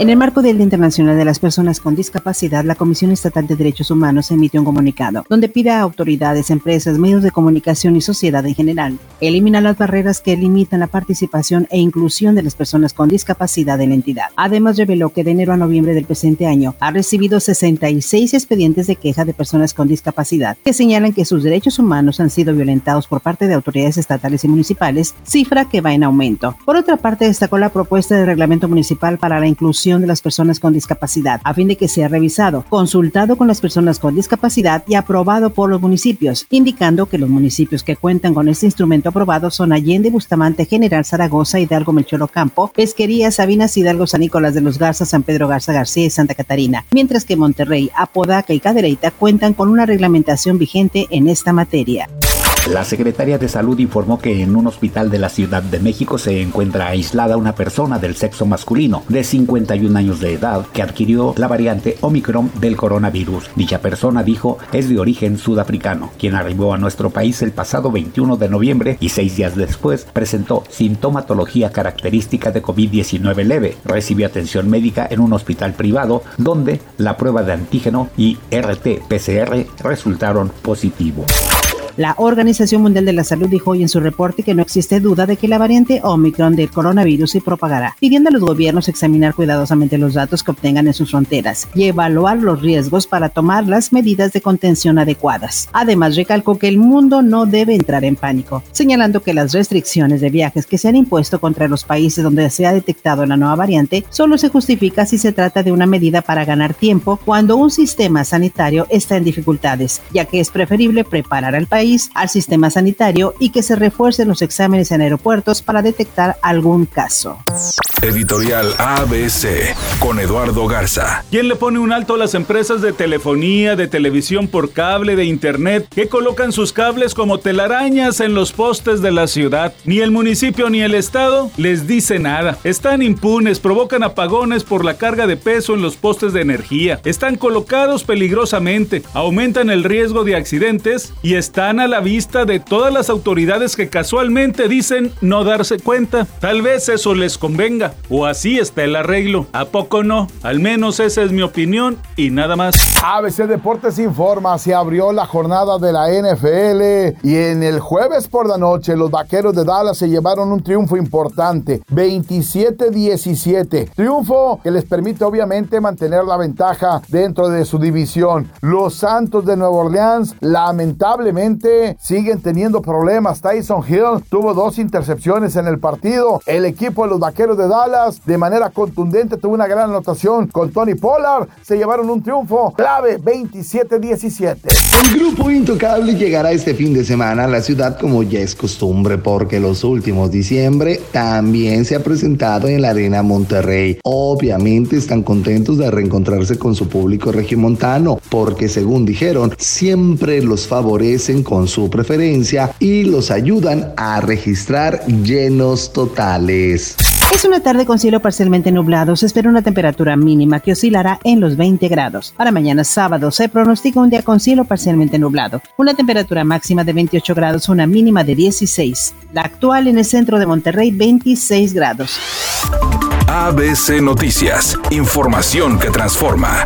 En el marco del Día Internacional de las Personas con Discapacidad, la Comisión Estatal de Derechos Humanos emitió un comunicado donde pide a autoridades, empresas, medios de comunicación y sociedad en general eliminar las barreras que limitan la participación e inclusión de las personas con discapacidad en la entidad. Además, reveló que de enero a noviembre del presente año ha recibido 66 expedientes de queja de personas con discapacidad que señalan que sus derechos humanos han sido violentados por parte de autoridades estatales y municipales, cifra que va en aumento. Por otra parte, destacó la propuesta de reglamento municipal para la inclusión de las personas con discapacidad, a fin de que sea revisado, consultado con las personas con discapacidad y aprobado por los municipios, indicando que los municipios que cuentan con este instrumento aprobado son Allende, Bustamante, General Zaragoza, Hidalgo, Melchor Ocampo, Pesquería, Sabinas, Hidalgo, San Nicolás de los Garza, San Pedro Garza García y Santa Catarina, mientras que Monterrey, Apodaca y Cadereyta cuentan con una reglamentación vigente en esta materia. La Secretaría de Salud informó que en un hospital de la Ciudad de México se encuentra aislada una persona del sexo masculino de 51 años de edad que adquirió la variante Omicron del coronavirus. Dicha persona dijo es de origen sudafricano, quien arribó a nuestro país el pasado 21 de noviembre y seis días después presentó sintomatología característica de COVID-19 leve. Recibió atención médica en un hospital privado donde la prueba de antígeno y RT-PCR resultaron positivos. La Organización Mundial de la Salud dijo hoy en su reporte que no existe duda de que la variante Omicron del coronavirus se propagará, pidiendo a los gobiernos examinar cuidadosamente los datos que obtengan en sus fronteras y evaluar los riesgos para tomar las medidas de contención adecuadas. Además, recalcó que el mundo no debe entrar en pánico, señalando que las restricciones de viajes que se han impuesto contra los países donde se ha detectado la nueva variante solo se justifica si se trata de una medida para ganar tiempo cuando un sistema sanitario está en dificultades, ya que es preferible preparar al país al sistema sanitario y que se refuercen los exámenes en aeropuertos para detectar algún caso. Editorial ABC con Eduardo Garza. ¿Quién le pone un alto a las empresas de telefonía, de televisión por cable, de internet, que colocan sus cables como telarañas en los postes de la ciudad? Ni el municipio ni el estado les dice nada. Están impunes, provocan apagones por la carga de peso en los postes de energía. Están colocados peligrosamente, aumentan el riesgo de accidentes y están a la vista de todas las autoridades que casualmente dicen no darse cuenta. Tal vez eso les convenga, o así está el arreglo. ¿A poco no? Al menos esa es mi opinión y nada más. ABC Deportes informa, se abrió la jornada de la NFL y en el jueves por la noche los Vaqueros de Dallas se llevaron un triunfo importante, 27-17. Triunfo que les permite obviamente mantener la ventaja dentro de su división. Los Santos de Nueva Orleans lamentablemente siguen teniendo problemas. Tyson Hill tuvo dos intercepciones en el partido. El equipo de los Vaqueros de Dallas de manera contundente tuvo una gran anotación con Tony Pollard. Se llevaron un triunfo clave 27-17. El grupo Intocable llegará este fin de semana a la ciudad como ya es costumbre porque los últimos diciembre también se ha presentado en la Arena Monterrey. Obviamente están contentos de reencontrarse con su público regiomontano porque según dijeron siempre los favorecen con con su preferencia y los ayudan a registrar llenos totales. Es una tarde con cielo parcialmente nublado. Se espera una temperatura mínima que oscilará en los 20 grados. Para mañana sábado se pronostica un día con cielo parcialmente nublado. Una temperatura máxima de 28 grados, una mínima de 16. La actual en el centro de Monterrey, 26 grados. ABC Noticias. Información que transforma.